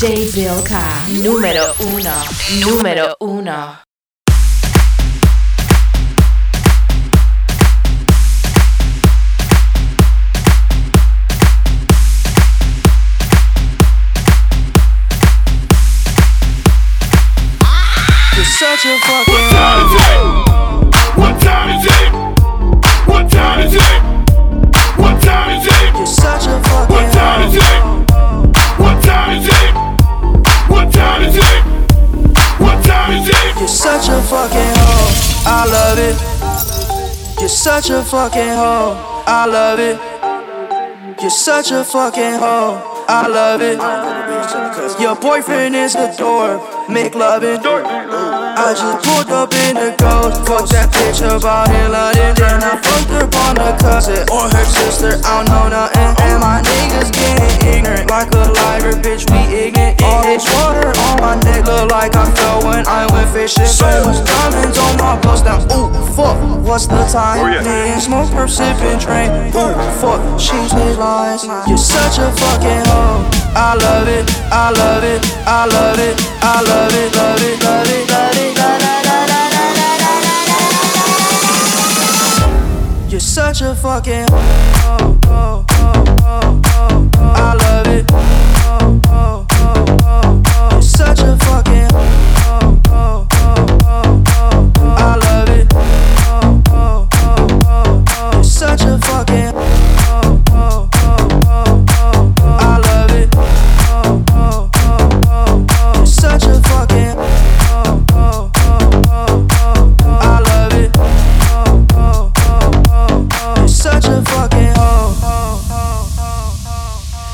DJ Bill K. Número uno. Número uno. You're such a fucking fucking hoe. I love it. You're such a fucking hoe. I love it. You're such a fucking hoe. I love it. Your boyfriend is a dork. Make loving. I just pulled up in the ghost. Fuck that bitch about in London. Then I fucked up on her cousin or her sister. I don't know nothing. And my niggas getting ignorant. Like a liar, bitch, we ignorant. All this my neck look like I fell when I went fishing. So much diamonds on my bust down. Ooh, fuck, what's the time? Oh, yeah. Need more perp sipping train. Ooh, fuck, she's me lies. You're such a fucking hoe. I love it, I love it, I love it, I love it, love it, love it, love it, love it. You're such a fucking hoe. Oh, oh, oh.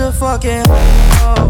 a fucking hoe.